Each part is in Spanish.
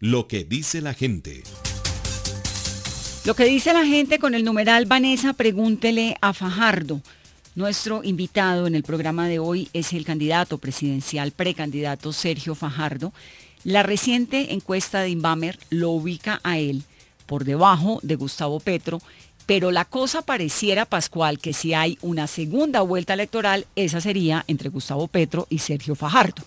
Lo que dice la gente. Lo que dice la gente con el numeral Vanessa, pregúntele a Fajardo. Nuestro invitado en el programa de hoy es el candidato presidencial precandidato Sergio Fajardo. La reciente encuesta de Inbamer lo ubica a él por debajo de Gustavo Petro, pero la cosa pareciera, Pascual, que si hay una segunda vuelta electoral, esa sería entre Gustavo Petro y Sergio Fajardo.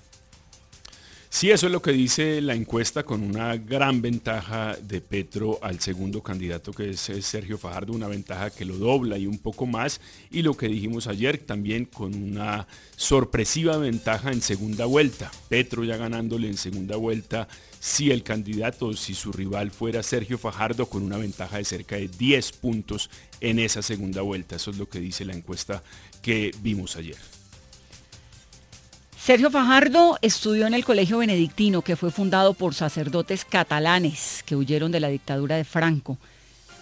Sí, eso es lo que dice la encuesta con una gran ventaja de Petro al segundo candidato que es Sergio Fajardo, una ventaja que lo dobla y un poco más. Y lo que dijimos ayer también con una sorpresiva ventaja en segunda vuelta. Petro ya ganándole en segunda vuelta si el candidato, si su rival fuera Sergio Fajardo con una ventaja de cerca de 10 puntos en esa segunda vuelta. Eso es lo que dice la encuesta que vimos ayer. Sergio Fajardo estudió en el Colegio Benedictino, que fue fundado por sacerdotes catalanes que huyeron de la dictadura de Franco.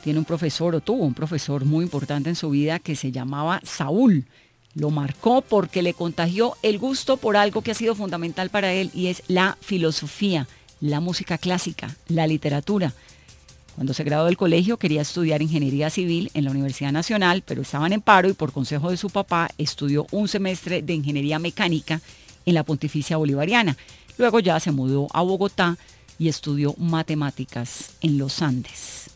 Tiene un profesor, o tuvo un profesor muy importante en su vida que se llamaba Saúl. Lo marcó porque le contagió el gusto por algo que ha sido fundamental para él y es la filosofía, la música clásica, la literatura. Cuando se graduó del colegio quería estudiar ingeniería civil en la Universidad Nacional, pero estaban en paro y por consejo de su papá estudió un semestre de ingeniería mecánica en la Pontificia Bolivariana. Luego ya se mudó a Bogotá y estudió matemáticas en los Andes.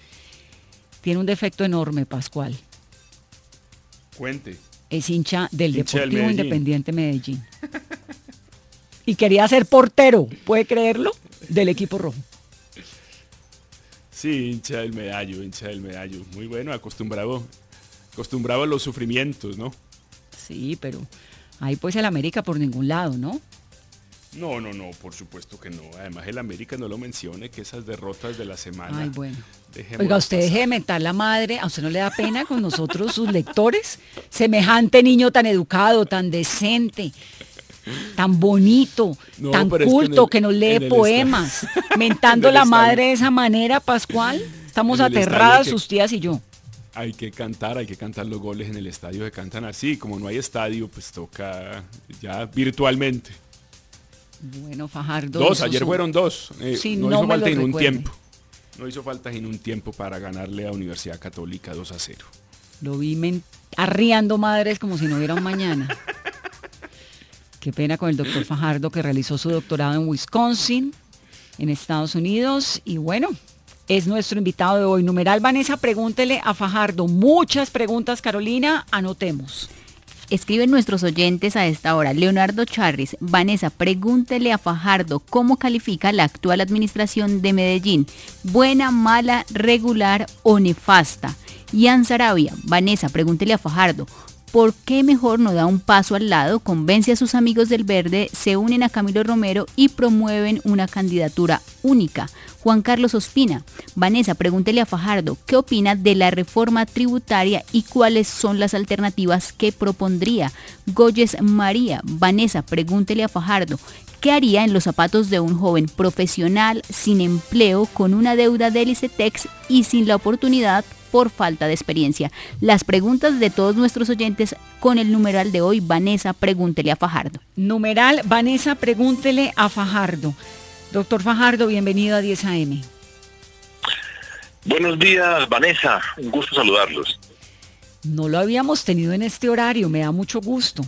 Tiene un defecto enorme, Pascual. Cuente. Es hincha del Deportivo Independiente Medellín. y quería ser portero, ¿puede creerlo? Del equipo rojo. Sí, hincha del medallo, hincha del medallo. Muy bueno, acostumbrado, acostumbrado a los sufrimientos, ¿no? Sí, pero Ahí pues el América por ningún lado, ¿no? No, no, no, por supuesto que no. Además el América no lo mencione, que esas derrotas de la semana. Ay, bueno. Oiga, usted deje de mentar la madre, ¿a usted no le da pena con nosotros, sus lectores? Semejante niño tan educado, tan decente, tan bonito, tan culto, que, nos lee poemas, mentando la madre de esa manera, Pascual. Estamos aterradas sus tías y yo hay que cantar, hay que cantar los goles en el estadio, se cantan así, como no hay estadio, pues toca ya virtualmente. Bueno, Fajardo. Dos, ayer fueron dos. Eh, no, hizo falta en un tiempo. No hizo falta en un tiempo para ganarle a Universidad Católica 2 a 0. Lo vi arriando madres como si no hubiera un mañana. Qué pena con el doctor Fajardo que realizó su doctorado en Wisconsin, en Estados Unidos. Y bueno, es nuestro invitado de hoy. Numeral Vanessa, pregúntele a Fajardo. Muchas preguntas, Carolina, anotemos. Escriben nuestros oyentes a esta hora. Leonardo Charris, Vanessa, pregúntele a Fajardo cómo califica la actual administración de Medellín. Buena, mala, regular o nefasta. Ian Sarabia, Vanessa, pregúntele a Fajardo. ¿Por qué mejor no da un paso al lado, convence a sus amigos del verde, se unen a Camilo Romero y promueven una candidatura única? Juan Carlos Ospina. Vanessa, pregúntele a Fajardo qué opina de la reforma tributaria y cuáles son las alternativas que propondría. Goyes María. Vanessa, pregúntele a Fajardo ¿Qué haría en los zapatos de un joven profesional sin empleo, con una deuda del ICETEX y sin la oportunidad por falta de experiencia? Las preguntas de todos nuestros oyentes con el numeral de hoy, Vanessa, pregúntele a Fajardo. Numeral, Vanessa, pregúntele a Fajardo. Doctor Fajardo, bienvenido a 10 AM. Buenos días, Vanessa. Un gusto saludarlos. No lo habíamos tenido en este horario, me da mucho gusto.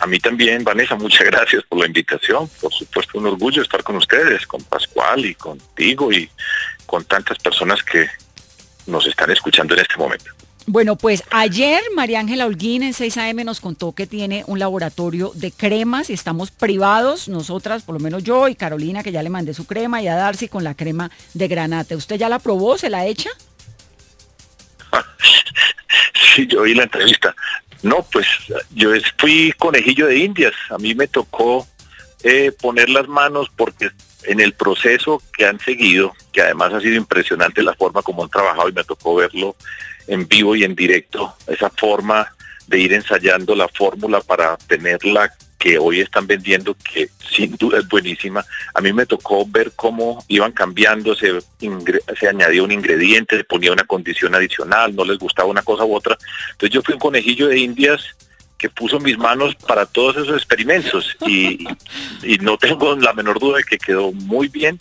A mí también, Vanessa, muchas gracias por la invitación. Por supuesto, un orgullo estar con ustedes, con Pascual y contigo y con tantas personas que nos están escuchando en este momento. Bueno, pues ayer María Ángela Holguín en 6am nos contó que tiene un laboratorio de cremas y estamos privados, nosotras, por lo menos yo y Carolina, que ya le mandé su crema, y a Darcy con la crema de granate. ¿Usted ya la probó? ¿Se la echa? sí, yo vi la entrevista. No, pues yo fui conejillo de indias. A mí me tocó eh, poner las manos porque en el proceso que han seguido, que además ha sido impresionante la forma como han trabajado y me tocó verlo en vivo y en directo, esa forma de ir ensayando la fórmula para tenerla que hoy están vendiendo, que sin duda es buenísima. A mí me tocó ver cómo iban cambiando, se, se añadía un ingrediente, se ponía una condición adicional, no les gustaba una cosa u otra. Entonces yo fui un conejillo de indias que puso mis manos para todos esos experimentos y, y no tengo la menor duda de que quedó muy bien.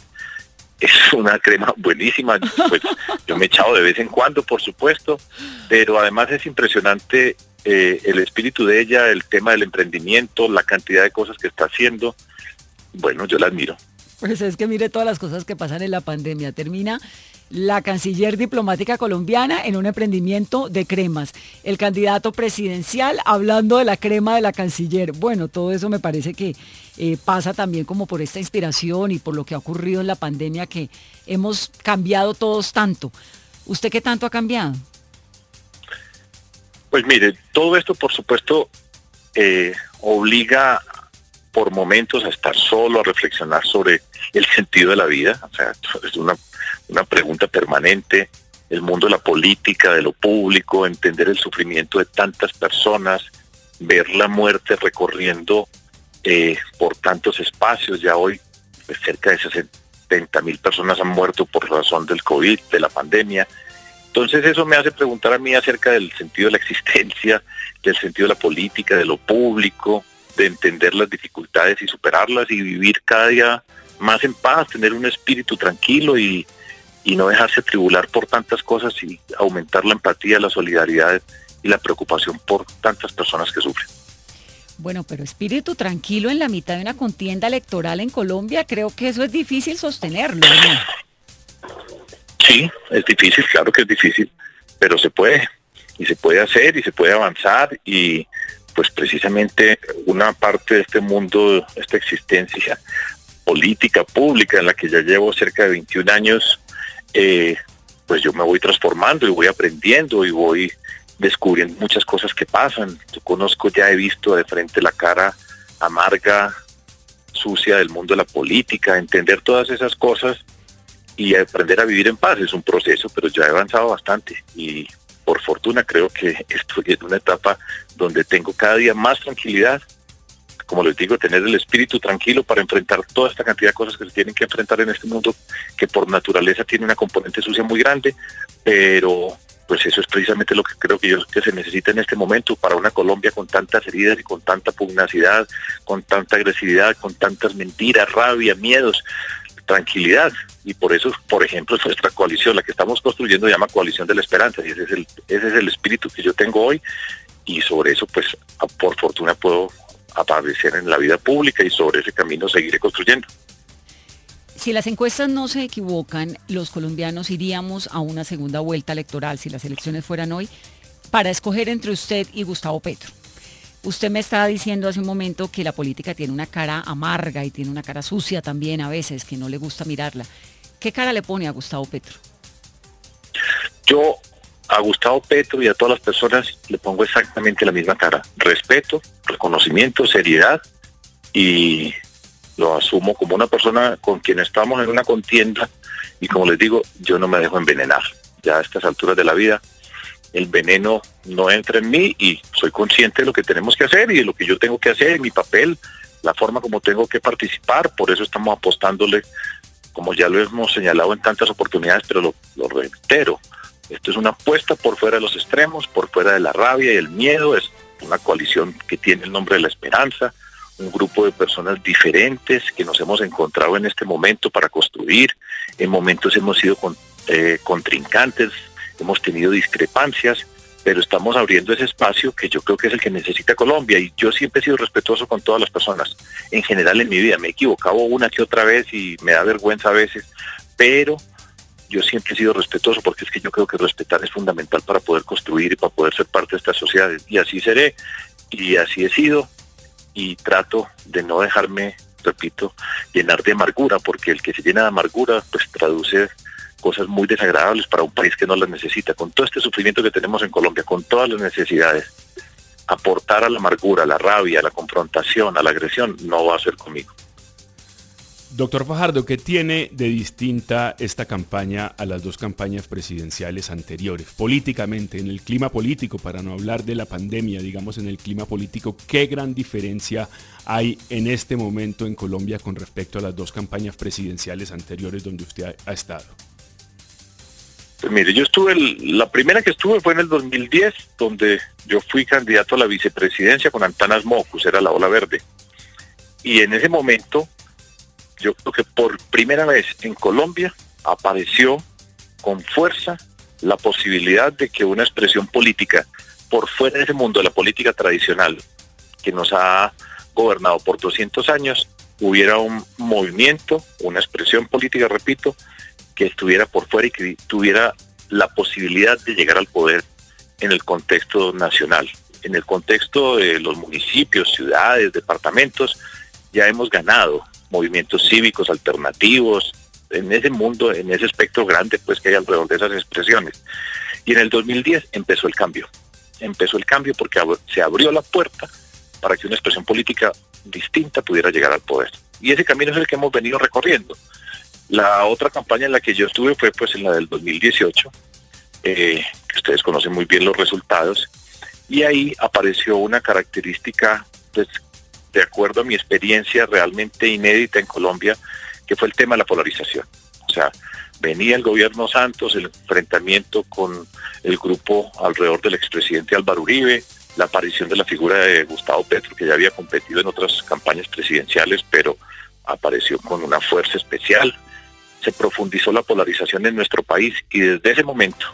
Es una crema buenísima, pues yo me he echado de vez en cuando, por supuesto, pero además es impresionante eh, el espíritu de ella, el tema del emprendimiento, la cantidad de cosas que está haciendo. Bueno, yo la admiro. Pues es que mire todas las cosas que pasan en la pandemia. Termina la canciller diplomática colombiana en un emprendimiento de cremas. El candidato presidencial hablando de la crema de la canciller. Bueno, todo eso me parece que eh, pasa también como por esta inspiración y por lo que ha ocurrido en la pandemia que hemos cambiado todos tanto. ¿Usted qué tanto ha cambiado? Pues mire, todo esto por supuesto eh, obliga por momentos a estar solo, a reflexionar sobre el sentido de la vida. O sea, es una, una pregunta permanente. El mundo de la política, de lo público, entender el sufrimiento de tantas personas, ver la muerte recorriendo eh, por tantos espacios. Ya hoy pues, cerca de 60 mil personas han muerto por razón del COVID, de la pandemia. Entonces eso me hace preguntar a mí acerca del sentido de la existencia, del sentido de la política, de lo público, de entender las dificultades y superarlas y vivir cada día más en paz, tener un espíritu tranquilo y, y no dejarse tribular por tantas cosas y aumentar la empatía, la solidaridad y la preocupación por tantas personas que sufren. Bueno, pero espíritu tranquilo en la mitad de una contienda electoral en Colombia, creo que eso es difícil sostenerlo. Sí, es difícil, claro que es difícil, pero se puede, y se puede hacer, y se puede avanzar, y pues precisamente una parte de este mundo, esta existencia política pública en la que ya llevo cerca de 21 años, eh, pues yo me voy transformando y voy aprendiendo y voy descubriendo muchas cosas que pasan. Yo conozco, ya he visto de frente la cara amarga, sucia del mundo de la política, entender todas esas cosas y aprender a vivir en paz es un proceso, pero ya he avanzado bastante y por fortuna creo que estoy en una etapa donde tengo cada día más tranquilidad, como les digo, tener el espíritu tranquilo para enfrentar toda esta cantidad de cosas que se tienen que enfrentar en este mundo que por naturaleza tiene una componente sucia muy grande, pero pues eso es precisamente lo que creo que, yo, que se necesita en este momento para una Colombia con tantas heridas y con tanta pugnacidad, con tanta agresividad, con tantas mentiras, rabia, miedos tranquilidad. Y por eso, por ejemplo, nuestra coalición, la que estamos construyendo, se llama Coalición de la Esperanza. Y ese es el, ese es el espíritu que yo tengo hoy. Y sobre eso, pues, por fortuna puedo aparecer en la vida pública y sobre ese camino seguiré construyendo. Si las encuestas no se equivocan, los colombianos iríamos a una segunda vuelta electoral, si las elecciones fueran hoy, para escoger entre usted y Gustavo Petro. Usted me estaba diciendo hace un momento que la política tiene una cara amarga y tiene una cara sucia también a veces, que no le gusta mirarla. ¿Qué cara le pone a Gustavo Petro? Yo a Gustavo Petro y a todas las personas le pongo exactamente la misma cara. Respeto, reconocimiento, seriedad y lo asumo como una persona con quien estamos en una contienda y como les digo, yo no me dejo envenenar. Ya a estas alturas de la vida el veneno no entra en mí y soy consciente de lo que tenemos que hacer y de lo que yo tengo que hacer, mi papel, la forma como tengo que participar, por eso estamos apostándole, como ya lo hemos señalado en tantas oportunidades, pero lo, lo reitero, esto es una apuesta por fuera de los extremos, por fuera de la rabia y el miedo, es una coalición que tiene el nombre de la esperanza, un grupo de personas diferentes que nos hemos encontrado en este momento para construir, en momentos hemos sido eh, contrincantes, hemos tenido discrepancias, pero estamos abriendo ese espacio que yo creo que es el que necesita Colombia. Y yo siempre he sido respetuoso con todas las personas. En general en mi vida. Me he equivocado una que otra vez y me da vergüenza a veces, pero yo siempre he sido respetuoso porque es que yo creo que respetar es fundamental para poder construir y para poder ser parte de esta sociedad y así seré y así he sido y trato de no dejarme, repito, llenar de amargura porque el que se llena de amargura pues traduce cosas muy desagradables para un país que no las necesita. Con todo este sufrimiento que tenemos en Colombia, con todas las necesidades, aportar a la amargura, a la rabia, a la confrontación, a la agresión, no va a ser conmigo. Doctor Fajardo, ¿qué tiene de distinta esta campaña a las dos campañas presidenciales anteriores? Políticamente, en el clima político, para no hablar de la pandemia, digamos en el clima político, ¿qué gran diferencia hay en este momento en Colombia con respecto a las dos campañas presidenciales anteriores donde usted ha, estado? mire, yo estuve, la primera que estuve fue en el 2010, donde yo fui candidato a la vicepresidencia con Antanas Mocus, era la ola verde. Y en ese momento, yo creo que por primera vez en Colombia apareció con fuerza la posibilidad de que una expresión política por fuera de ese mundo de la política tradicional que nos ha gobernado por 200 años, hubiera un movimiento, una expresión política, repito, que estuviera por fuera y que tuviera la posibilidad de llegar al poder en el contexto nacional. En el contexto de los municipios, ciudades, departamentos, ya hemos ganado movimientos cívicos alternativos, en ese mundo, en ese espectro grande pues que hay alrededor de esas expresiones. Y en el 2010 empezó el cambio. Empezó el cambio porque se abrió la puerta para que una expresión política distinta pudiera llegar al poder. Y ese camino es el que hemos venido recorriendo. La otra campaña en la que yo estuve fue pues en la del 2018, eh, que ustedes conocen muy bien los resultados, y ahí apareció una característica, pues, de acuerdo a mi experiencia realmente inédita en Colombia, que fue el tema de la polarización. O sea, venía el gobierno Santos, el enfrentamiento con el grupo alrededor del expresidente Álvaro Uribe, la aparición de la figura de Gustavo Petro, que ya había competido en otras campañas presidenciales, pero apareció con una fuerza especial, se profundizó la polarización en nuestro país y desde ese momento,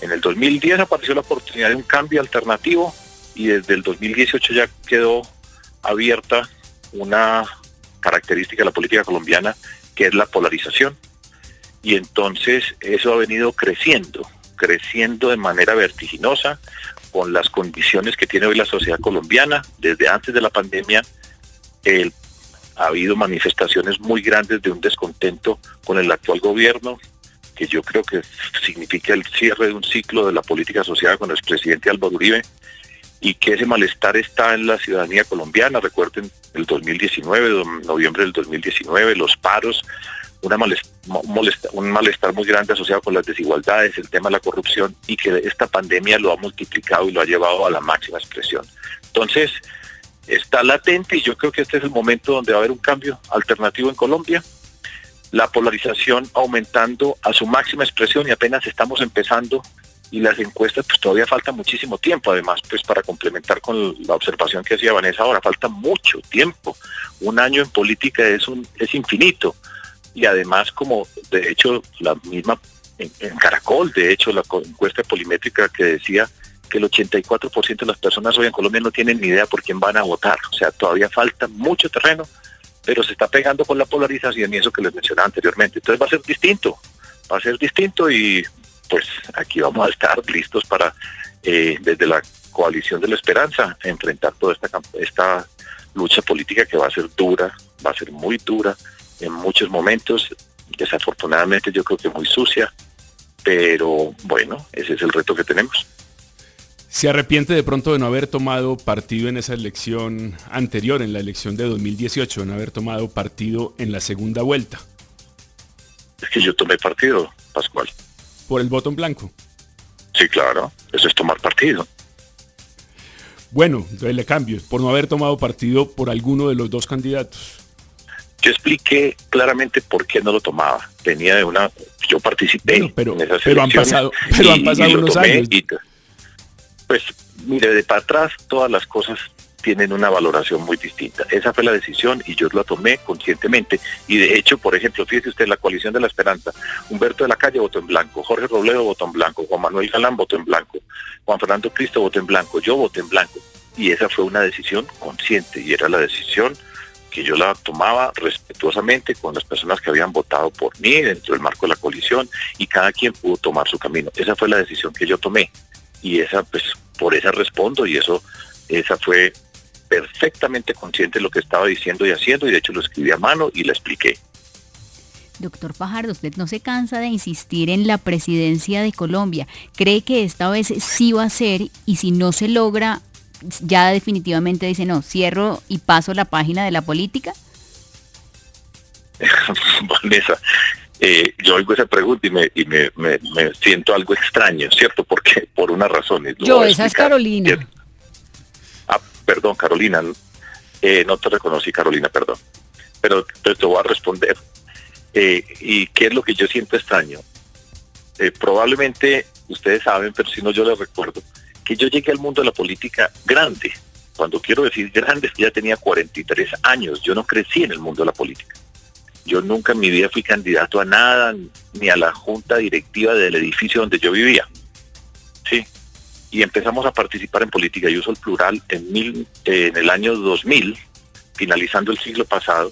en el 2010 apareció la oportunidad de un cambio alternativo y desde el 2018 ya quedó abierta una característica de la política colombiana que es la polarización. Y entonces eso ha venido creciendo, creciendo de manera vertiginosa con las condiciones que tiene hoy la sociedad colombiana. Desde antes de la pandemia ha habido manifestaciones muy grandes de un descontento con el actual gobierno, que yo creo que significa el cierre de un ciclo de la política asociada con el expresidente Álvaro Uribe, y que ese malestar está en la ciudadanía colombiana. Recuerden el 2019, noviembre del 2019, los paros, una un malestar muy grande asociado con las desigualdades, el tema de la corrupción y que esta pandemia lo ha multiplicado y lo ha llevado a la máxima expresión. Entonces, está latente y yo creo que este es el momento donde va a haber un cambio alternativo en Colombia. La polarización aumentando a su máxima expresión y apenas estamos empezando y las encuestas pues todavía falta muchísimo tiempo además pues para complementar con la observación que hacía Vanessa ahora falta mucho tiempo un año en política es un es infinito y además como de hecho la misma en, en Caracol de hecho la encuesta polimétrica que decía que el 84% de las personas hoy en Colombia no tienen ni idea por quién van a votar. O sea, todavía falta mucho terreno, pero se está pegando con la polarización y eso que les mencionaba anteriormente. Entonces va a ser distinto, va a ser distinto y pues aquí vamos a estar listos para, eh, desde la coalición de la esperanza, enfrentar toda esta, esta lucha política que va a ser dura, va a ser muy dura en muchos momentos, desafortunadamente yo creo que muy sucia, pero bueno, ese es el reto que tenemos. ¿Se arrepiente de pronto de no haber tomado partido en esa elección anterior, en la elección de 2018, de no haber tomado partido en la segunda vuelta? Es que yo tomé partido, Pascual. ¿Por el voto en blanco? Sí, claro, eso es tomar partido. Bueno, entonces le cambio, por no haber tomado partido por alguno de los dos candidatos. Yo expliqué claramente por qué no lo tomaba. Venía de una, yo participé pero, en esas pero han pasado, pero han pasado unos años. Pues mire, de para atrás todas las cosas tienen una valoración muy distinta. Esa fue la decisión y yo la tomé conscientemente. Y de hecho, por ejemplo, fíjese usted, la coalición de la esperanza, Humberto de la Calle votó en blanco, Jorge Robledo votó en blanco, Juan Manuel Galán votó en blanco, Juan Fernando Cristo votó en blanco, yo voté en blanco. Y esa fue una decisión consciente y era la decisión que yo la tomaba respetuosamente con las personas que habían votado por mí dentro del marco de la coalición y cada quien pudo tomar su camino. Esa fue la decisión que yo tomé y esa pues por esa respondo y eso esa fue perfectamente consciente de lo que estaba diciendo y haciendo y de hecho lo escribí a mano y la expliqué. Doctor Fajardo, usted no se cansa de insistir en la presidencia de Colombia. ¿Cree que esta vez sí va a ser y si no se logra, ya definitivamente dice no, cierro y paso la página de la política? Vanessa, eh, yo oigo esa pregunta y, me, y me, me, siento algo extraño, ¿cierto? Porque por una razón. Yo, esa es Carolina. Perdón, Carolina. Eh, no te reconocí, Carolina, perdón. Pero te, voy a responder. Eh, ¿Y qué es lo que yo siento extraño? eh, probablemente ustedes saben, pero si no yo les recuerdo, que yo llegué al mundo de la política grande. Cuando quiero decir grande, ya tenía 43 años. Yo no crecí en el mundo de la política. Yo nunca en mi vida fui candidato a nada, ni a la junta directiva del edificio donde yo vivía. Sí. Y empezamos a participar en política, yo uso el plural, en, mil, en el año 2000, finalizando el siglo pasado,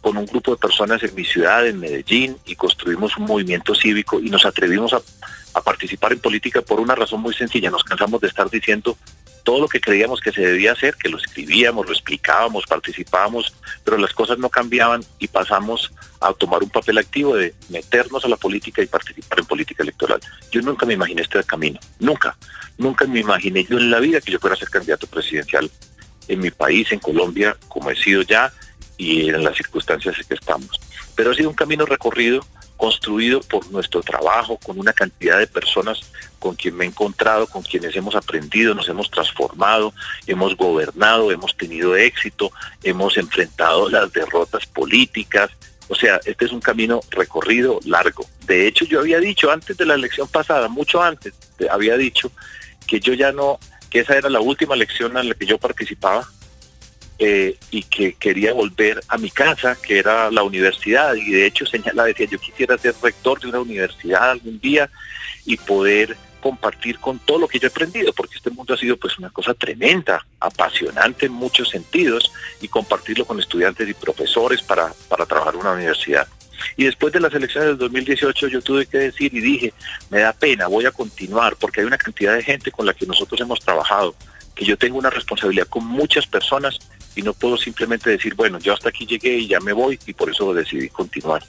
con un grupo de personas en mi ciudad, en Medellín, y construimos un movimiento cívico y nos atrevimos a, participar en política por una razón muy sencilla. Nos cansamos de estar diciendo todo lo que creíamos que se debía hacer, que lo escribíamos, lo explicábamos, participábamos, pero las cosas no cambiaban y pasamos a tomar un papel activo de meternos a la política y participar en política electoral. Yo nunca me imaginé este camino, nunca, nunca me imaginé yo en la vida que yo fuera ser candidato presidencial en mi país, en Colombia, como he sido ya, y en las circunstancias en que estamos. Pero ha sido un camino recorrido, construido por nuestro trabajo, con una cantidad de personas con quien me he encontrado, con quienes hemos aprendido, nos hemos transformado, hemos gobernado, hemos tenido éxito, hemos enfrentado las derrotas políticas. O sea, este es un camino recorrido largo. De hecho, yo había dicho antes de la elección pasada, mucho antes, había dicho que yo ya no, que esa era la última elección en la que yo participaba, eh, y que quería volver a mi casa, que era la universidad, y de hecho señala, decía, yo quisiera ser rector de una universidad algún día y poder compartir con todo lo que yo he aprendido, porque este mundo ha sido pues una cosa tremenda, apasionante en muchos sentidos, y compartirlo con estudiantes y profesores para, para trabajar en una universidad. Y después de las elecciones del 2018 yo tuve que decir y dije, me da pena, voy a continuar, porque hay una cantidad de gente con la que nosotros hemos trabajado, que yo tengo una responsabilidad con muchas personas y no puedo simplemente decir, bueno, yo hasta aquí llegué y ya me voy y por eso decidí continuar.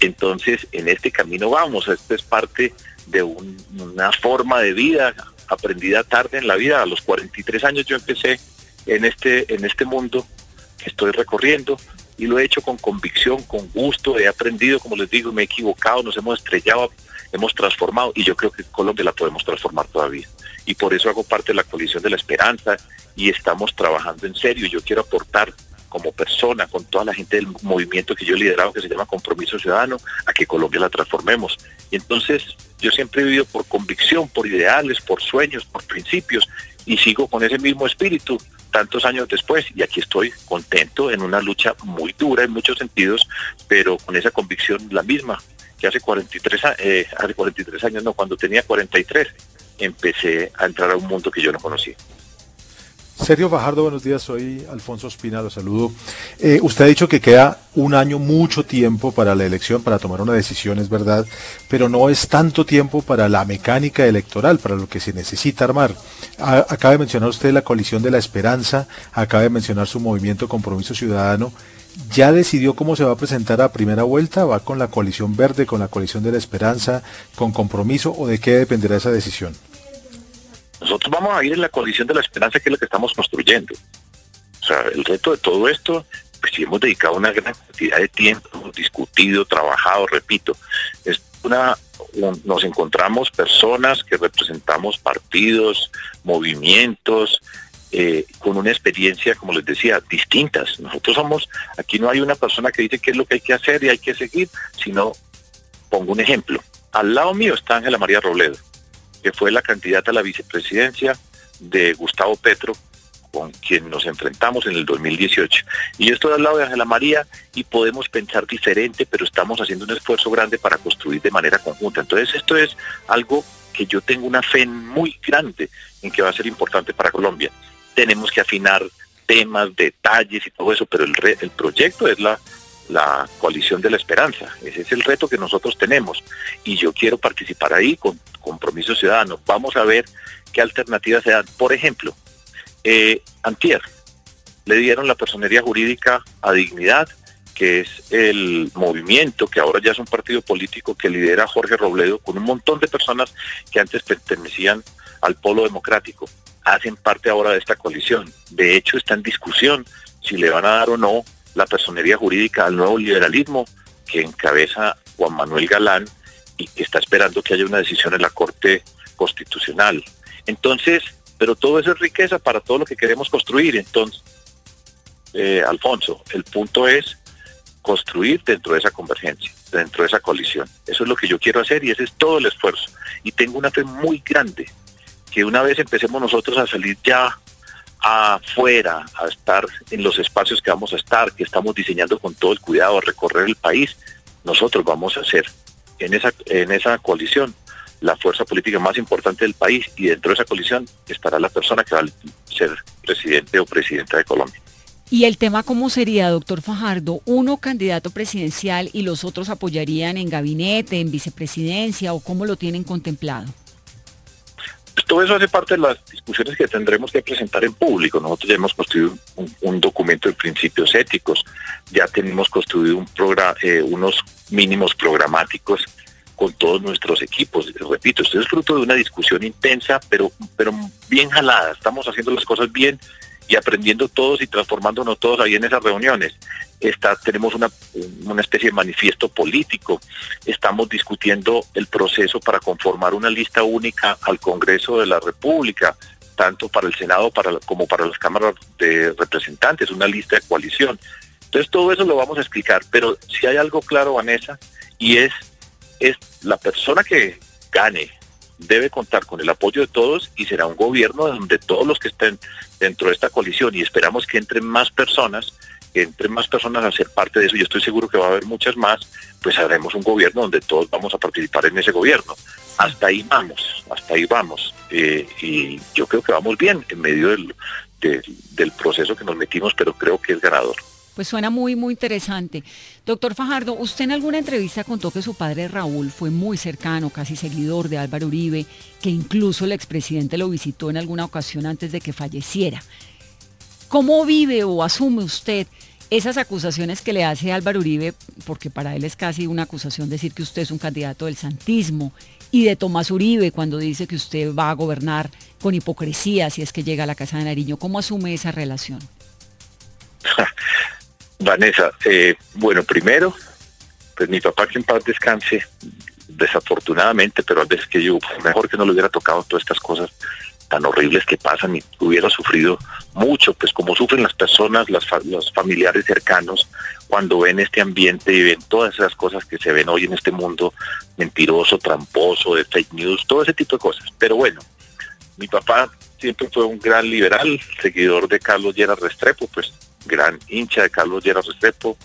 Entonces, en este camino vamos, esto es parte de una forma de vida aprendida tarde en la vida, a los 43 años yo empecé en este, en este mundo que estoy recorriendo y lo he hecho con convicción, con gusto, he aprendido, como les digo, me he equivocado, nos hemos estrellado, hemos transformado y yo creo que Colombia la podemos transformar todavía. Y por eso hago parte de la coalición de la esperanza y estamos trabajando en serio. Yo quiero aportar como persona, con toda la gente del movimiento que yo he liderado, que se llama Compromiso Ciudadano, a que Colombia la transformemos. Y entonces yo siempre he vivido por convicción, por ideales, por sueños, por principios, y sigo con ese mismo espíritu tantos años después y aquí estoy contento en una lucha muy dura en muchos sentidos, pero con esa convicción la misma que hace 43, eh, hace 43 años, no, cuando tenía 43, empecé a entrar a un mundo que yo no conocía. Sergio Fajardo, buenos días, soy Alfonso Espina, lo saludo. Eh, usted ha dicho que queda un año, mucho tiempo para la elección, para tomar una decisión, es verdad, pero no es tanto tiempo para la mecánica electoral, para lo que se necesita armar. acaba de mencionar usted la coalición de la esperanza, acaba de mencionar su movimiento Compromiso Ciudadano. ¿Ya decidió cómo se va a presentar a primera vuelta? ¿Va con la coalición verde, con la coalición de la esperanza, con compromiso o de qué dependerá esa decisión? Nosotros vamos a ir en la coalición de la esperanza que es lo que estamos construyendo. O sea, el reto de todo esto, pues si hemos dedicado una gran cantidad de tiempo, hemos discutido, trabajado, repito, es una nos encontramos personas que representamos partidos, movimientos, eh, con una experiencia, como les decía, distintas. Nosotros somos, aquí no hay una persona que dice qué es lo que hay que hacer y hay que seguir, sino, pongo un ejemplo, al lado mío está Ángela María Robledo que fue la candidata a la vicepresidencia de Gustavo Petro, con quien nos enfrentamos en el 2018. Y yo estoy al lado de Ángela María y podemos pensar diferente, pero estamos haciendo un esfuerzo grande para construir de manera conjunta. Entonces esto es algo que yo tengo una fe muy grande en que va a ser importante para Colombia. Tenemos que afinar temas, detalles y todo eso, pero el, el proyecto es la, la coalición de la esperanza. Ese es el reto que nosotros tenemos y yo quiero participar ahí con compromiso ciudadano. Vamos a ver qué alternativas se dan. Por ejemplo, eh, Antier le dieron la personería jurídica a Dignidad, que es el movimiento que ahora ya es un partido político que lidera Jorge Robledo con un montón de personas que antes pertenecían al polo democrático. Hacen parte ahora de esta coalición. De hecho, está en discusión si le van a dar o no la personería jurídica al nuevo liberalismo que encabeza Juan Manuel Galán y que está esperando que haya una decisión en la Corte Constitucional. Entonces, pero todo eso es riqueza para todo lo que queremos construir. Entonces, eh, Alfonso, el punto es construir dentro de esa convergencia. dentro de esa coalición. Eso es lo que yo quiero hacer y ese es todo el esfuerzo. Y tengo una fe muy grande que una vez empecemos nosotros a salir ya afuera, a estar en los espacios que vamos a estar, que estamos diseñando con todo el cuidado, a recorrer el país, nosotros vamos a ser en esa, en esa coalición la fuerza política más importante del país y dentro de esa coalición estará la persona que va a ser presidente o presidenta de Colombia. ¿Y el tema cómo sería, doctor Fajardo? ¿Uno candidato presidencial y los otros apoyarían en gabinete, en vicepresidencia o cómo lo tienen contemplado? Pues todo eso hace parte de las discusiones que tendremos que presentar en público. Nosotros ya hemos construido un, documento de principios éticos, ya tenemos construido un programa, eh, unos mínimos programáticos con todos nuestros equipos. Repito, esto es fruto de una discusión intensa, pero, pero bien jalada. Estamos haciendo las cosas bien y aprendiendo todos y transformándonos todos ahí en esas reuniones. Está, tenemos una, una especie de manifiesto político. Estamos discutiendo el proceso para conformar una lista única al Congreso de la República, tanto para el Senado para, como para las cámaras de representantes, una lista de coalición. Entonces todo eso lo vamos a explicar, pero si hay algo claro, Vanessa, y es, es la persona que gane debe contar con el apoyo de todos y será un gobierno donde todos los que estén dentro de esta coalición y esperamos que entren más personas, que entren más personas a ser parte de eso, y estoy seguro que va a haber muchas más, pues haremos un gobierno donde todos vamos a participar en ese gobierno. Hasta ahí vamos, hasta ahí vamos. Eh, y yo creo que vamos bien en medio del, del proceso que nos metimos, pero creo que es ganador. Pues suena muy, muy interesante. Doctor Fajardo, usted en alguna entrevista contó que su padre Raúl fue muy cercano, casi seguidor de Álvaro Uribe, que incluso el expresidente lo visitó en alguna ocasión antes de que falleciera. ¿Cómo vive o asume usted esas acusaciones que le hace Álvaro Uribe, porque para él es casi una acusación decir que usted es un candidato del santismo, y de Tomás Uribe cuando dice que usted va a gobernar con hipocresía si es que llega a la Casa de Nariño? ¿Cómo asume esa relación? Vanessa, eh, bueno, primero, pues mi papá que en paz descanse, desafortunadamente, pero a veces que yo, pues, mejor que no le hubiera tocado todas estas cosas tan horribles que pasan y hubiera sufrido mucho, pues como sufren las personas, las los familiares cercanos, cuando ven este ambiente y ven todas esas cosas que se ven hoy en este mundo mentiroso, tramposo, de fake news, todo ese tipo de cosas. Pero bueno, mi papá siempre fue un gran liberal, seguidor de Carlos Lleras Restrepo, pues gran hincha de Carlos Lleras Restrepo,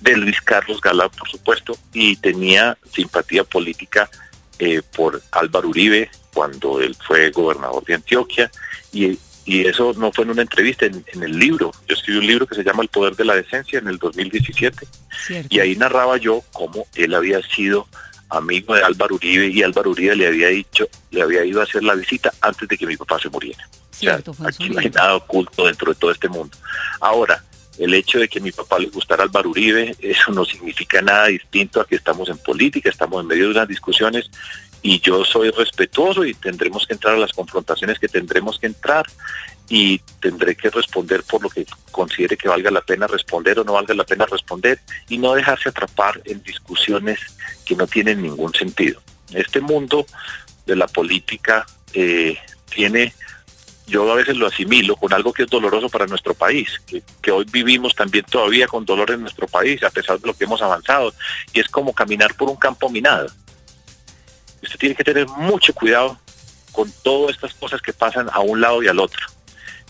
de Luis Carlos Galán, por supuesto, y tenía simpatía política eh, por Álvaro Uribe cuando él fue gobernador de Antioquia, y, eso no fue en una entrevista, en, el libro. Yo escribí un libro que se llama El Poder de la Decencia en el 2017, y ahí narraba yo cómo él había sido amigo de Álvaro Uribe y Álvaro Uribe le había dicho, le había ido a hacer la visita antes de que mi papá se muriera. Aquí no hay nada oculto dentro de todo este mundo. Ahora, el hecho de que mi papá le gustara Álvaro Uribe, eso no significa nada distinto a que estamos en política, estamos en medio de unas discusiones y yo soy respetuoso y tendremos que entrar a las confrontaciones que tendremos que entrar y tendré que responder por lo que considere que valga la pena responder o no valga la pena responder y no dejarse atrapar en discusiones que no tienen ningún sentido. Este mundo de la política eh, tiene, yo a veces lo asimilo con algo que es doloroso para nuestro país, que, hoy vivimos también todavía con dolor en nuestro país, a pesar de lo que hemos avanzado, y es como caminar por un campo minado. Usted tiene que tener mucho cuidado con todas estas cosas que pasan a un lado y al otro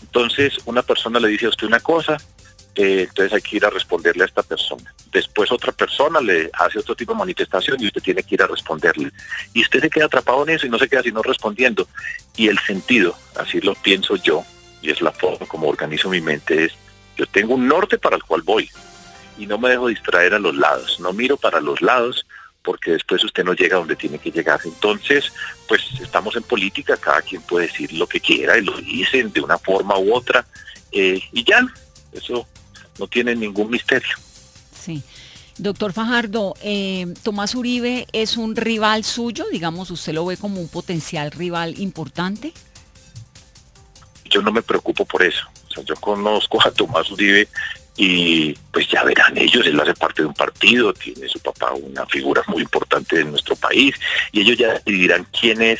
entonces una persona le dice a usted una cosa, eh, entonces hay que ir a responderle a esta persona. Después otra persona le hace otro tipo de manifestación y usted tiene que ir a responderle. Y usted se queda atrapado en eso y no se queda sino respondiendo. Y el sentido, así lo pienso yo, y es la forma como organizo mi mente, es yo tengo un norte para el cual voy y no me dejo distraer a los lados, no miro para los lados porque después usted no llega donde tiene que llegar. Entonces, pues estamos en política, cada quien puede decir lo que quiera y lo dicen de una forma u otra, eh, y ya, eso no tiene ningún misterio. Sí. Doctor Fajardo, eh, Tomás Uribe es un rival suyo, digamos, ¿usted lo ve como un potencial rival importante? Yo no me preocupo por eso. O sea, yo conozco a Tomás Uribe y pues ya verán ellos, él hace parte de un partido, tiene su papá una figura muy importante en nuestro país y ellos ya decidirán quién es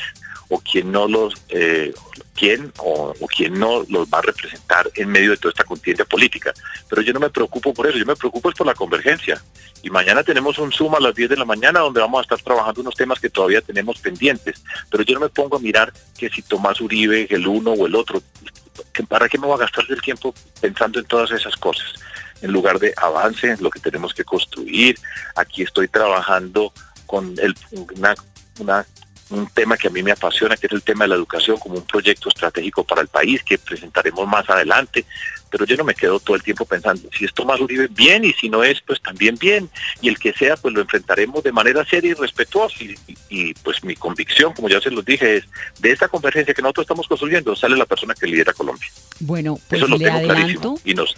o quién no los, eh, quién o, quién no los va a representar en medio de toda esta contienda política. Pero yo no me preocupo por eso, yo me preocupo es por la convergencia. Y mañana tenemos un Zoom a las 10 de la mañana donde vamos a estar trabajando unos temas que todavía tenemos pendientes. Pero yo no me pongo a mirar que si Tomás Uribe, el uno o el otro, ¿para qué me voy a gastar el tiempo pensando en todas esas cosas? En lugar de avance lo que tenemos que construir. Aquí estoy trabajando con el, una, una un tema que a mí me apasiona, que es el tema de la educación como un proyecto estratégico para el país que presentaremos más adelante. Pero yo no me quedo todo el tiempo pensando, si esto más Uribe, bien, y si no es, pues también bien. Y el que sea, pues lo enfrentaremos de manera seria y respetuosa. Y, pues mi convicción, como ya se los dije, es de esta convergencia que nosotros estamos construyendo, sale la persona que lidera Colombia. Bueno, pues Eso lo le tengo adelanto. clarísimo. Y nos,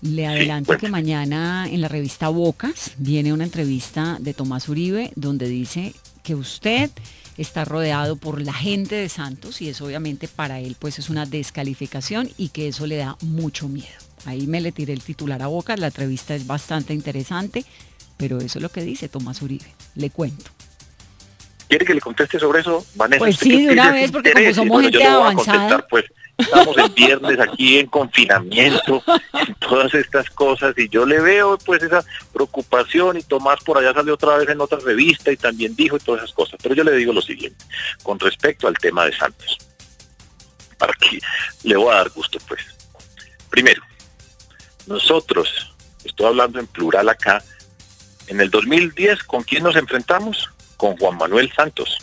Le adelanto que mañana en la revista Bocas viene una entrevista de Tomás Uribe donde dice que usted está rodeado por la gente de Santos y eso obviamente para él pues es una descalificación y que eso le da mucho miedo. Ahí me le tiré el titular a Bocas, la entrevista es bastante interesante, pero eso es lo que dice Tomás Uribe. Le cuento. ¿Quiere que le conteste sobre eso, Vanessa? Pues ¿Usted sí, de una vez, porque como somos Bueno, gente avanzada. pues estamos el viernes aquí en confinamiento, en todas estas cosas, y yo le veo pues esa preocupación, y Tomás por allá salió otra vez en otra revista y también dijo y todas esas cosas. Pero yo le digo lo siguiente, con respecto al tema de Santos, para que le voy a dar gusto pues. Primero, nosotros, estoy hablando en plural acá, en el 2010, ¿con quién nos enfrentamos? Con Juan Manuel Santos.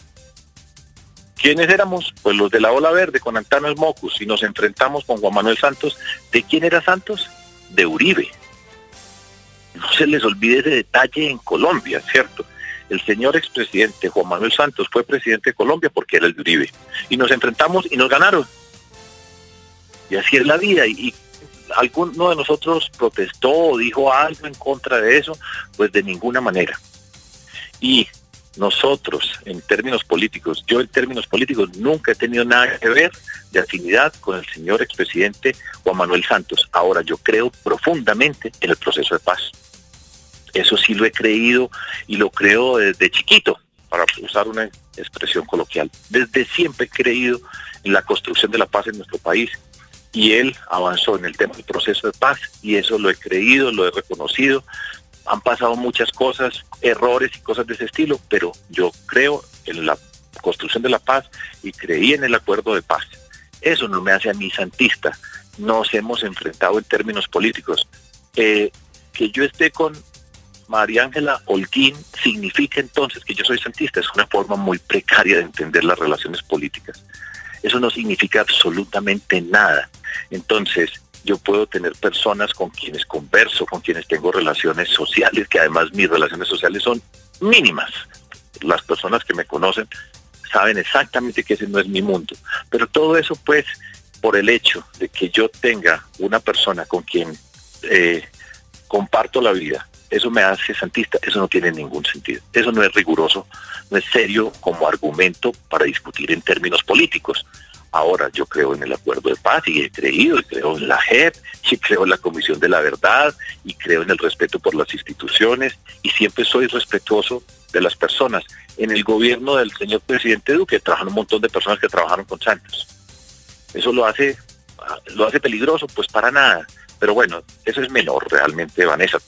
¿Quiénes éramos? Pues los de la ola verde con Antanos Mocus y nos enfrentamos con Juan Manuel Santos. ¿De quién era Santos? De Uribe. No se les olvide ese detalle en Colombia, ¿cierto? El señor expresidente Juan Manuel Santos fue presidente de Colombia porque era el de Uribe. Y nos enfrentamos y nos ganaron. Y así es la vida. Y, alguno de nosotros protestó o dijo algo en contra de eso, pues de ninguna manera. Y nosotros, en términos políticos, yo en términos políticos nunca he tenido nada que ver de afinidad con el señor expresidente Juan Manuel Santos. Ahora, yo creo profundamente en el proceso de paz. Eso sí lo he creído y lo creo desde chiquito, para usar una expresión coloquial. Desde siempre he creído en la construcción de la paz en nuestro país y él avanzó en el tema del proceso de paz y eso lo he creído, lo he reconocido. Han pasado muchas cosas, errores y cosas de ese estilo, pero yo creo en la construcción de la paz y creí en el acuerdo de paz. Eso no me hace a mí santista. Nos hemos enfrentado en términos políticos. Eh, que yo esté con María Ángela Holguín significa entonces que yo soy santista. Es una forma muy precaria de entender las relaciones políticas. Eso no significa absolutamente nada. Entonces, yo puedo tener personas con quienes converso, con quienes tengo relaciones sociales, que además mis relaciones sociales son mínimas. Las personas que me conocen saben exactamente que ese no es mi mundo. Pero todo eso, pues, por el hecho de que yo tenga una persona con quien eh, comparto la vida, eso me hace santista, eso no tiene ningún sentido. Eso no es riguroso, no es serio como argumento para discutir en términos políticos. Ahora yo creo en el acuerdo de paz y he creído, y creo en la JEP, y creo en la Comisión de la Verdad, y creo en el respeto por las instituciones, y siempre soy respetuoso de las personas. En el gobierno del señor presidente Duque trabajan un montón de personas que trabajaron con Santos. Eso lo hace, lo hace peligroso, pues para nada. Pero bueno, eso es menor realmente, Vanessa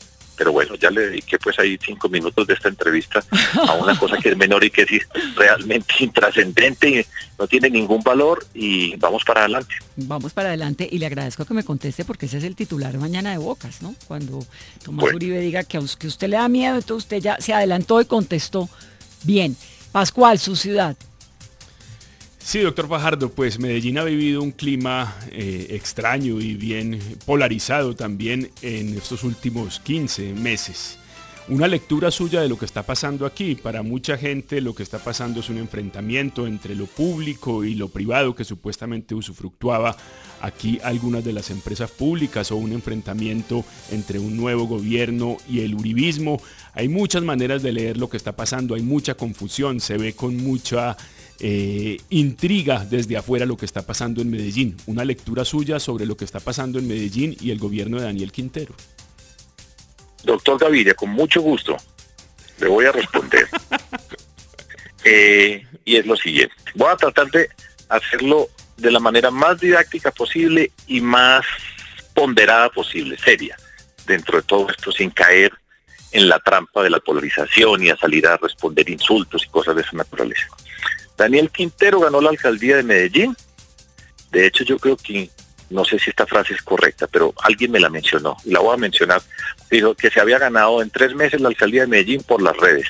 pero bueno, ya le dediqué pues ahí cinco minutos de esta entrevista a una cosa que es menor y que es realmente intrascendente y no tiene ningún valor y vamos para adelante. Vamos para adelante y le agradezco que me conteste porque ese es el titular mañana de Bocas, ¿no? Cuando Tomás Bueno. Uribe diga que a usted le da miedo, entonces usted ya se adelantó y contestó. Bien. Pascual, su ciudad. Sí, doctor Fajardo, pues Medellín ha vivido un clima eh, extraño y bien polarizado también en estos últimos 15 meses. Una lectura suya de lo que está pasando aquí. Para mucha gente lo que está pasando es un enfrentamiento entre lo público y lo privado que supuestamente usufructuaba aquí algunas de las empresas públicas o un enfrentamiento entre un nuevo gobierno y el uribismo. Hay muchas maneras de leer lo que está pasando, hay mucha confusión, se ve con mucha eh, intriga desde afuera lo que está pasando en Medellín. Una lectura suya sobre lo que está pasando en Medellín y el gobierno de Daniel Quintero. Doctor Gaviria, con mucho gusto le voy a responder. Eh, y es lo siguiente. Voy a tratar de hacerlo de la manera más didáctica posible y más ponderada posible, seria, dentro de todo esto, sin caer en la trampa de la polarización y a salir a responder insultos y cosas de esa naturaleza. Daniel Quintero ganó la alcaldía de Medellín. De hecho, yo creo que, no sé si esta frase es correcta, pero alguien me la mencionó y la voy a mencionar. Dijo que se había ganado en tres meses la alcaldía de Medellín por las redes.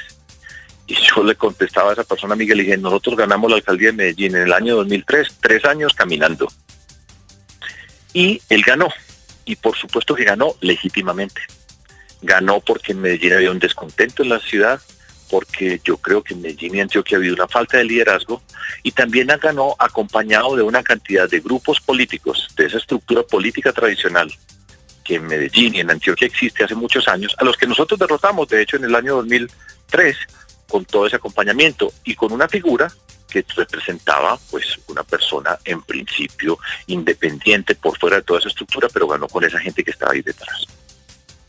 Y yo le contestaba a esa persona, Miguel, y dije, nosotros ganamos la alcaldía de Medellín en el año 2003, tres años caminando. Y él ganó. Y por supuesto que ganó legítimamente. Ganó porque en Medellín había un descontento en la ciudad, porque yo creo que en Medellín y Antioquia ha habido una falta de liderazgo y también ganó acompañado de una cantidad de grupos políticos, de esa estructura política tradicional que en Medellín y en Antioquia existe hace muchos años, a los que nosotros derrotamos, de hecho, en el año 2003, con todo ese acompañamiento y con una figura que representaba pues una persona en principio independiente por fuera de toda esa estructura, pero ganó con esa gente que estaba ahí detrás.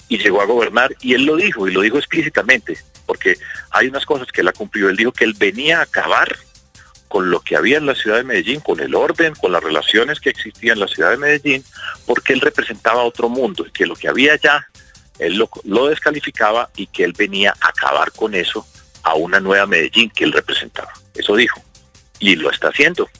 Y llegó a gobernar y él lo dijo, y lo dijo explícitamente, porque hay unas cosas que él ha cumplido. Él dijo que él venía a acabar con lo que había en la ciudad de Medellín, con el orden, con las relaciones que existían en la ciudad de Medellín, porque él representaba otro mundo y que lo que había allá, él lo, lo descalificaba y que él venía a acabar con eso a una nueva Medellín que él representaba. Eso dijo. Y lo está haciendo.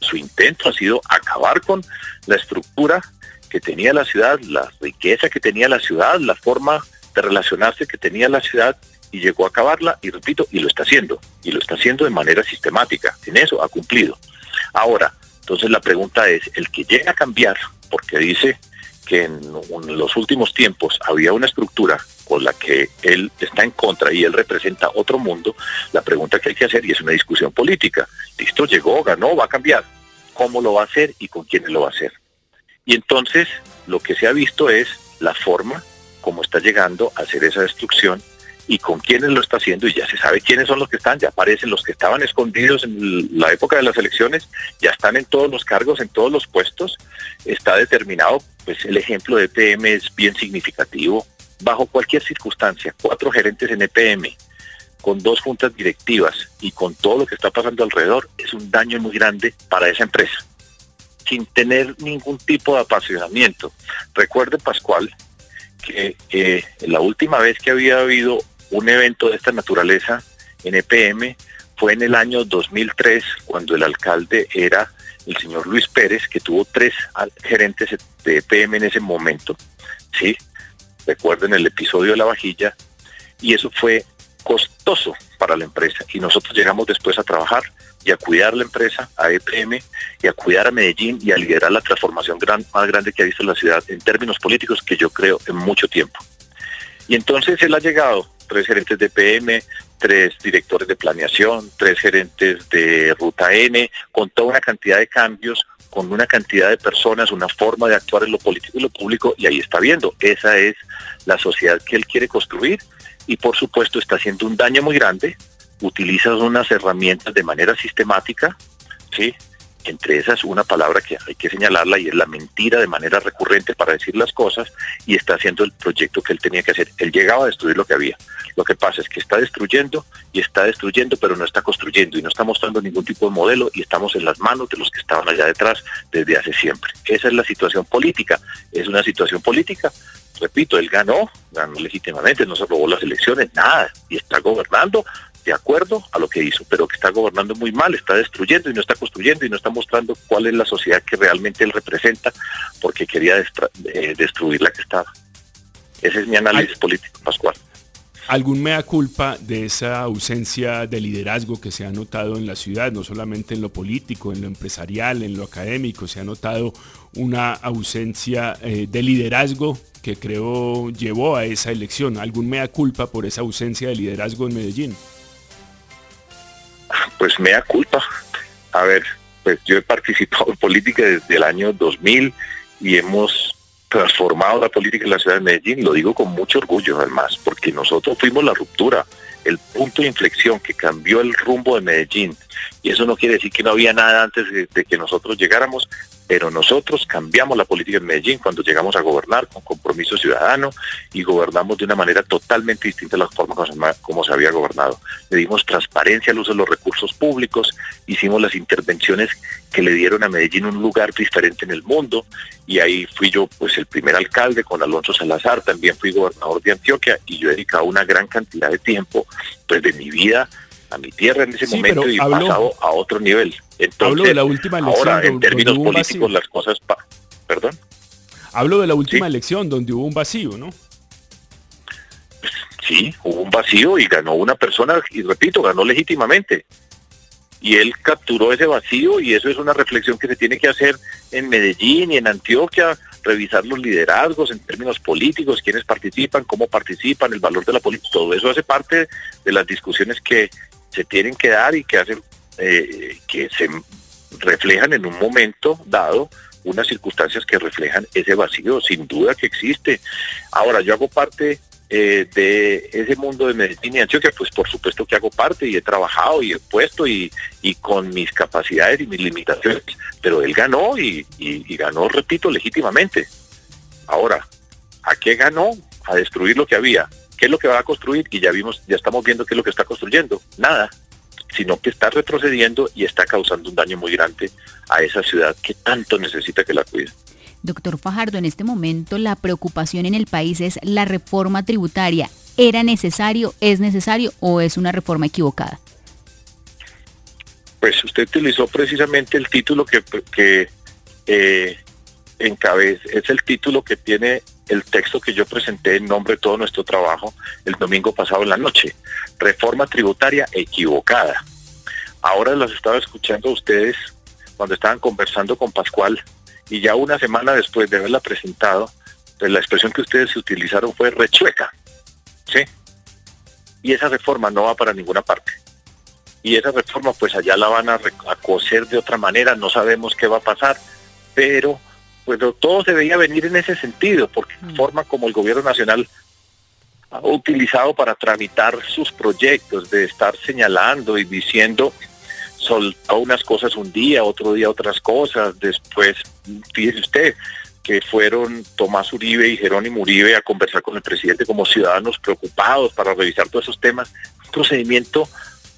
su intento ha sido acabar con la estructura que tenía la ciudad, la riqueza que tenía la ciudad, la forma de relacionarse que tenía la ciudad y llegó a acabarla y repito, y lo está haciendo, y lo está haciendo de manera sistemática. En eso ha cumplido. Ahora, entonces la pregunta es, el que llega a cambiar, porque dice que en, los últimos tiempos había una estructura con la que él está en contra y él representa otro mundo, la pregunta que hay que hacer, y es una discusión política, listo, llegó, ganó, va a cambiar, ¿cómo lo va a hacer y con quiénes lo va a hacer? Y entonces lo que se ha visto es la forma como está llegando a hacer esa destrucción y con quiénes lo está haciendo y ya se sabe quiénes son los que están, ya aparecen los que estaban escondidos en la época de las elecciones, ya están en todos los cargos, en todos los puestos, está determinado, pues el ejemplo de EPM es bien significativo, bajo cualquier circunstancia, cuatro gerentes en EPM, con dos juntas directivas y con todo lo que está pasando alrededor, es un daño muy grande para esa empresa, sin tener ningún tipo de apasionamiento. Recuerde, Pascual, que la última vez que había habido un evento de esta naturaleza en EPM fue en el año 2003, cuando el alcalde era el señor Luis Pérez, que tuvo tres gerentes de EPM en ese momento. ¿sí? Recuerden el episodio de la vajilla, y eso fue costoso para la empresa. Y nosotros llegamos después a trabajar y a cuidar la empresa, a EPM, y a cuidar a Medellín y a liderar la transformación más grande que ha visto la ciudad en términos políticos que yo creo en mucho tiempo. Y entonces él ha llegado, tres gerentes de EPM, tres directores de planeación, tres gerentes de Ruta N, con toda una cantidad de cambios, con una cantidad de personas, una forma de actuar en lo político y lo público, y ahí está viendo, esa es la sociedad que él quiere construir y por supuesto está haciendo un daño muy grande utilizas unas herramientas de manera sistemática, ¿sí? Entre esas una palabra que hay que señalarla y es la mentira de manera recurrente para decir las cosas y está haciendo el proyecto que él tenía que hacer. Él llegaba a destruir lo que había. Lo que pasa es que está destruyendo y está destruyendo pero no está construyendo y no está mostrando ningún tipo de modelo y estamos en las manos de los que estaban allá detrás desde hace siempre. Esa es la situación política. Es una situación política repito, él ganó, ganó legítimamente, no se robó las elecciones, nada, y está gobernando de acuerdo a lo que hizo, pero que está gobernando muy mal, está destruyendo y no está construyendo y no está mostrando cuál es la sociedad que realmente él representa, porque quería eh, destruir la que estaba. Ese es mi análisis político, Pascual. ¿Algún mea culpa de esa ausencia de liderazgo que se ha notado en la ciudad, no solamente en lo político, en lo empresarial, en lo académico, se ha notado una ausencia eh, de liderazgo que creo llevó a esa elección? ¿Algún mea culpa por esa ausencia de liderazgo en Medellín? Pues me da culpa. A ver, pues yo he participado en política desde el año 2000 y hemos transformado la política en la ciudad de Medellín, lo digo con mucho orgullo además, porque nosotros fuimos la ruptura, el punto de inflexión que cambió el rumbo de Medellín. Y eso no quiere decir que no había nada antes de, que nosotros llegáramos, pero nosotros cambiamos la política en Medellín cuando llegamos a gobernar con compromiso ciudadano y gobernamos de una manera totalmente distinta a la forma como se había gobernado. Le dimos transparencia al uso de los recursos públicos, hicimos las intervenciones que le dieron a Medellín un lugar diferente en el mundo y ahí fui yo pues el primer alcalde con Alonso Salazar, también fui gobernador de Antioquia y yo he dedicado una gran cantidad de tiempo pues de mi vida a mi tierra en ese momento y pasado a otro nivel. Entonces, hablo de la última elección. Ahora, en términos políticos, las cosas... ¿Perdón? Hablo de la última elección donde hubo un vacío, ¿no? Sí, hubo un vacío y ganó una persona, y repito, ganó legítimamente. Y él capturó ese vacío y eso es una reflexión que se tiene que hacer en Medellín y en Antioquia, revisar los liderazgos en términos políticos, quiénes participan, cómo participan, el valor de la política, todo eso hace parte de las discusiones que se tienen que dar y que hacen eh, que se reflejan en un momento dado unas circunstancias que reflejan ese vacío, sin duda que existe. Ahora, yo hago parte eh, de ese mundo de Medellín y Antioquia, pues por supuesto que hago parte y he trabajado y he puesto y, y con mis capacidades y mis limitaciones, pero él ganó y, y ganó, repito, legítimamente. Ahora, ¿a qué ganó? A destruir lo que había. ¿Qué es lo que va a construir? Y ya vimos, ya estamos viendo qué es lo que está construyendo. Nada sino que está retrocediendo y está causando un daño muy grande a esa ciudad que tanto necesita que la cuide. Doctor Fajardo, en este momento la preocupación en el país es la reforma tributaria. ¿Era necesario, es necesario o es una reforma equivocada? Pues usted utilizó precisamente el título que, que eh, encabeza, es el título que tiene el texto que yo presenté en nombre de todo nuestro trabajo el domingo pasado en la noche. Reforma tributaria equivocada. Ahora los estaba escuchando a ustedes cuando estaban conversando con Pascual y ya una semana después de haberla presentado, pues la expresión que ustedes utilizaron fue rechueca. ¿Sí? Y esa reforma no va para ninguna parte. Y esa reforma pues allá la van a, a coser de otra manera, no sabemos qué va a pasar, pero pues todo se veía venir en ese sentido, porque la mm. forma como el gobierno nacional ha utilizado para tramitar sus proyectos, de estar señalando y diciendo, soltó unas cosas un día, otro día otras cosas, después, fíjese usted, que fueron Tomás Uribe y Jerónimo Uribe a conversar con el presidente como ciudadanos preocupados para revisar todos esos temas, un procedimiento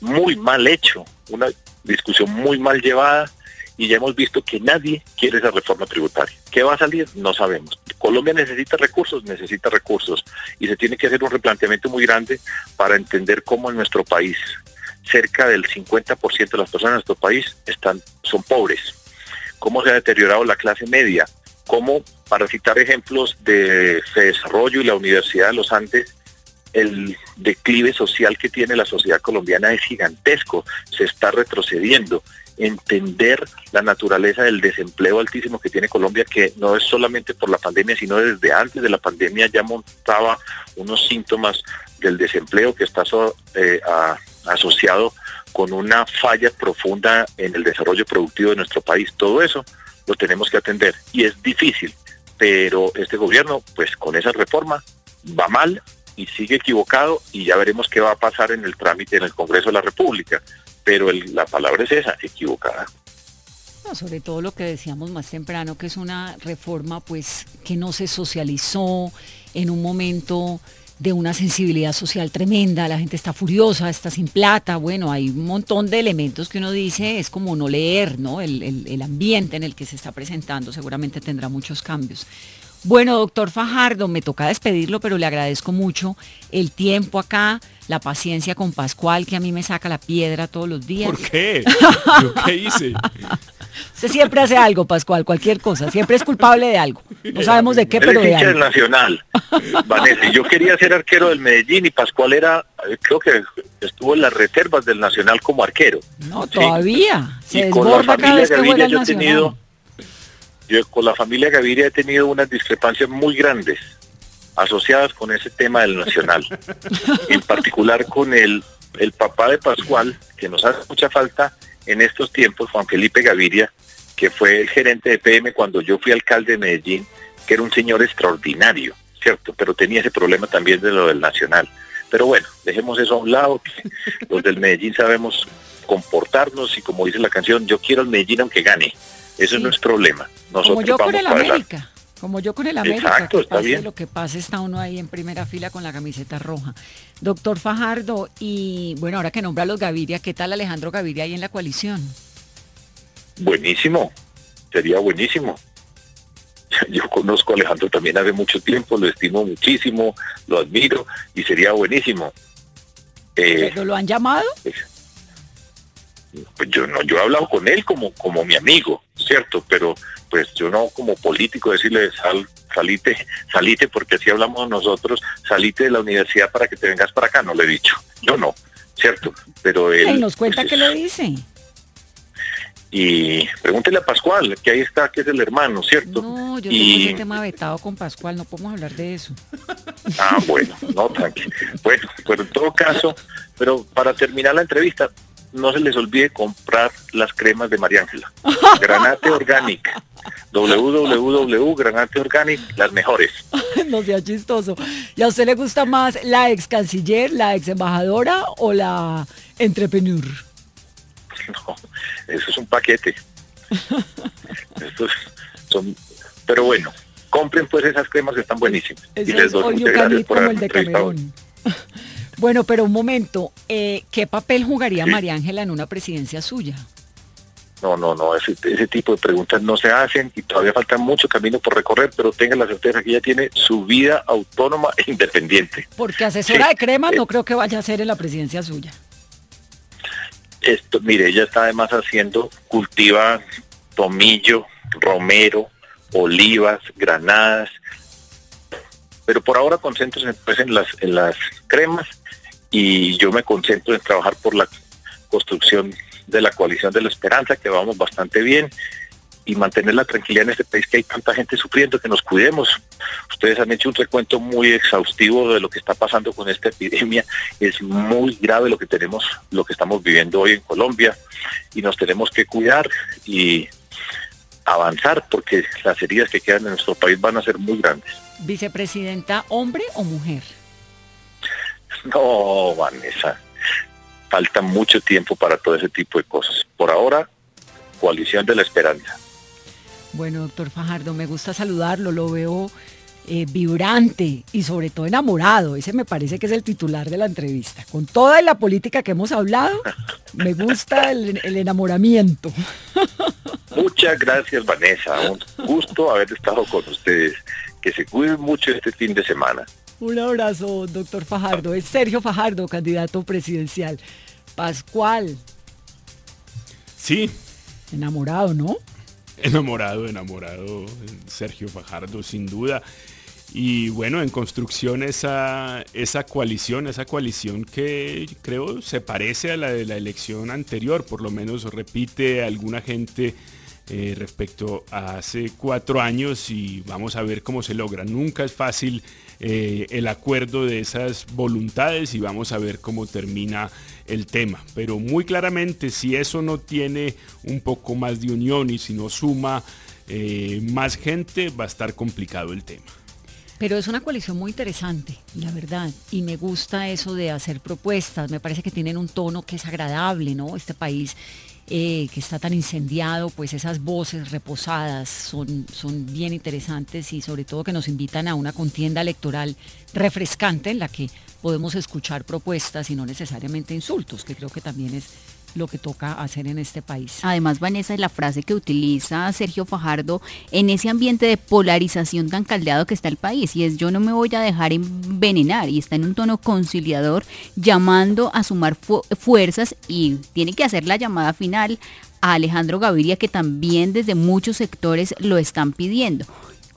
muy mal hecho, una discusión muy mal llevada, y ya hemos visto que nadie quiere esa reforma tributaria. ¿Qué va a salir? No sabemos. Colombia necesita recursos, necesita recursos y se tiene que hacer un replanteamiento muy grande para entender cómo en nuestro país cerca del 50% de las personas en nuestro país están son pobres. Cómo se ha deteriorado la clase media, cómo para citar ejemplos de Desarrollo y la Universidad de los Andes el declive social que tiene la sociedad colombiana es gigantesco, se está retrocediendo entender la naturaleza del desempleo altísimo que tiene Colombia, que no es solamente por la pandemia, sino desde antes de la pandemia ya montaba unos síntomas del desempleo que está eh, asociado con una falla profunda en el desarrollo productivo de nuestro país. Todo eso lo tenemos que atender y es difícil, pero este gobierno, pues con esa reforma, va mal y sigue equivocado y ya veremos qué va a pasar en el trámite en el Congreso de la República pero la palabra es esa, equivocada. sobre todo lo que decíamos más temprano, que es una reforma pues que no se socializó en un momento de una sensibilidad social tremenda, la gente está furiosa, está sin plata, bueno, hay un montón de elementos que uno dice, es como no leer, ¿no? El, el ambiente en el que se está presentando seguramente tendrá muchos cambios. Bueno, doctor Fajardo, me toca despedirlo, pero le agradezco mucho el tiempo acá, la paciencia con Pascual, que a mí me saca la piedra todos los días. ¿Por qué? qué hice? Usted siempre hace algo, Pascual, cualquier cosa. Siempre es culpable de algo. No sabemos de qué, pero de algo. Nacional, Vanessa. Yo quería ser arquero del Medellín y Pascual era, creo que estuvo en las reservas del Nacional como arquero. No, todavía. Se desborda cada vez que juega el Nacional yo con la familia Gaviria he tenido unas discrepancias muy grandes asociadas con ese tema del nacional. en particular con el, el papá de Pascual, que nos hace mucha falta en estos tiempos, Juan Felipe Gaviria, que fue el gerente de PM cuando yo fui alcalde de Medellín, que era un señor extraordinario, ¿cierto? Pero tenía ese problema también de lo del nacional. Pero bueno, dejemos eso a un lado, que los del Medellín sabemos comportarnos y como dice la canción, yo quiero el Medellín aunque gane. Eso no es problema. Nosotros como yo con el América. Como yo con el América. Exacto, está bien. Lo que pasa está uno ahí en primera fila con la camiseta roja. Doctor Fajardo, y bueno, ahora que nombra a los Gaviria, ¿qué tal Alejandro Gaviria ahí en la coalición? Buenísimo, sería buenísimo. Yo conozco a Alejandro también hace mucho tiempo, lo estimo muchísimo, lo admiro y sería buenísimo. Eh, ¿Lo han llamado? Pues, yo no, yo he hablado con él como, como mi amigo, ¿cierto? Pero pues yo no como político decirle sal, salite, salite, porque así hablamos nosotros, salite de la universidad para que te vengas para acá, no le he dicho. Yo no, ¿cierto? Pero él... nos cuenta pues, que lo dice. Y pregúntele a Pascual, que ahí está, que es el hermano, ¿cierto? No, yo tengo ese tema vetado con Pascual, no podemos hablar de eso. Ah, bueno, no, tranquilo. Bueno, pero en todo caso, pero para terminar la entrevista, no se les olvide comprar las cremas de María Ángela. Granate Organic. www.granate Organic, las mejores. no sea chistoso. ¿Y a usted le gusta más la ex canciller, la ex embajadora o la entrepreneur? No, eso es un paquete. son, pero bueno, compren pues esas cremas que están buenísimas. y les doy muchas gracias por el de Bueno, pero un momento, eh, ¿qué papel jugaría María Ángela en una presidencia suya? No, no, no, ese, tipo de preguntas no se hacen y todavía falta mucho camino por recorrer, pero tengan la certeza que ella tiene su vida autónoma e independiente. Porque asesora de crema no creo que vaya a ser en la presidencia suya. Esto, mire, ella está además haciendo, cultiva tomillo, romero, olivas, granadas, pero por ahora concentro pues, en las, en las cremas y yo me concentro en trabajar por la construcción de la coalición de la esperanza, que vamos bastante bien, y mantener la tranquilidad en este país que hay tanta gente sufriendo, que nos cuidemos. Ustedes han hecho un recuento muy exhaustivo de lo que está pasando con esta epidemia. Es muy grave lo que tenemos, lo que estamos viviendo hoy en Colombia y nos tenemos que cuidar y avanzar porque las heridas que quedan en nuestro país van a ser muy grandes. Vicepresidenta, hombre o mujer? No, Vanessa. Falta mucho tiempo para todo ese tipo de cosas. Por ahora, coalición de la esperanza. Bueno, doctor Fajardo, me gusta saludarlo, lo veo eh, vibrante y sobre todo enamorado. Ese me parece que es el titular de la entrevista. Con toda la política que hemos hablado, me gusta el, el enamoramiento. Muchas gracias, Vanessa. Un gusto haber estado con ustedes. Que se cuiden mucho este fin de semana. Un abrazo, doctor Fajardo. Es Sergio Fajardo, candidato presidencial. Pascual. Sí. Enamorado, ¿no? Enamorado, enamorado, Sergio Fajardo, sin duda. Y bueno, en construcción esa, esa coalición, esa coalición que creo se parece a la de la elección anterior, por lo menos repite alguna gente eh, respecto a hace cuatro años y vamos a ver cómo se logra. Nunca es fácil eh, el acuerdo de esas voluntades y vamos a ver cómo termina el tema. Pero muy claramente si eso no tiene un poco más de unión y si no suma eh, más gente va a estar complicado el tema. Pero es una coalición muy interesante, la verdad, y me gusta eso de hacer propuestas, me parece que tienen un tono que es agradable, ¿no? Este país eh, que está tan incendiado, pues esas voces reposadas son, son bien interesantes y sobre todo que nos invitan a una contienda electoral refrescante en la que podemos escuchar propuestas y no necesariamente insultos, que creo que también es lo que toca hacer en este país. Además, Vanessa, es la frase que utiliza Sergio Fajardo en ese ambiente de polarización tan caldeado que está el país, y es yo no me voy a dejar envenenar, y está en un tono conciliador llamando a sumar fuerzas y tiene que hacer la llamada final a Alejandro Gaviria, que también desde muchos sectores lo están pidiendo.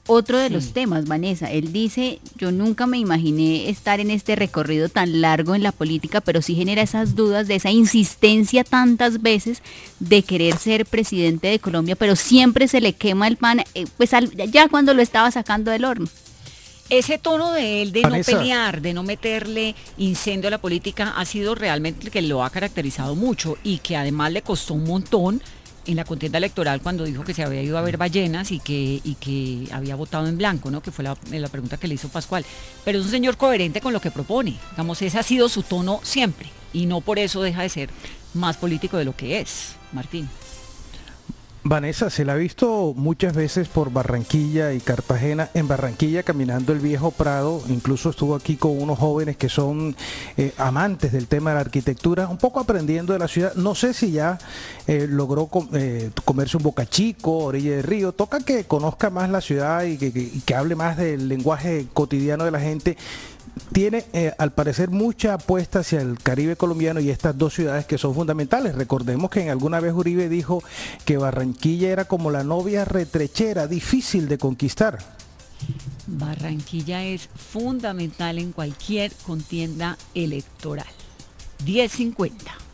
Otro de los temas, Vanessa, él dice, yo nunca me imaginé estar en este recorrido tan largo en la política, pero sí genera esas dudas de esa insistencia tantas veces de querer ser presidente de Colombia, pero siempre se le quema el pan, eh, pues ya cuando lo estaba sacando del horno. Ese tono de él de no pelear, de no meterle incendio a la política, ha sido realmente el que lo ha caracterizado mucho y que además le costó un montón en la contienda electoral cuando dijo que se había ido a ver ballenas y que, y que había votado en blanco, ¿no? Que fue la, la, pregunta que le hizo Pascual. Pero es un señor coherente con lo que propone. Digamos, ese ha sido su tono siempre. Y no por eso deja de ser más político de lo que es, Martín. Vanessa, se la ha visto muchas veces por Barranquilla y Cartagena. En Barranquilla caminando el viejo Prado, incluso estuvo aquí con unos jóvenes que son eh, amantes del tema de la arquitectura, un poco aprendiendo de la ciudad. No sé si ya eh, logró eh, comerse un bocachico, orilla de río. Toca que conozca más la ciudad y que hable más del lenguaje cotidiano de la gente tiene eh, al parecer mucha apuesta hacia el Caribe colombiano y estas dos ciudades que son fundamentales. Recordemos que en alguna vez Uribe dijo que Barranquilla era como la novia retrechera, difícil de conquistar. Barranquilla es fundamental en cualquier contienda electoral. 1050.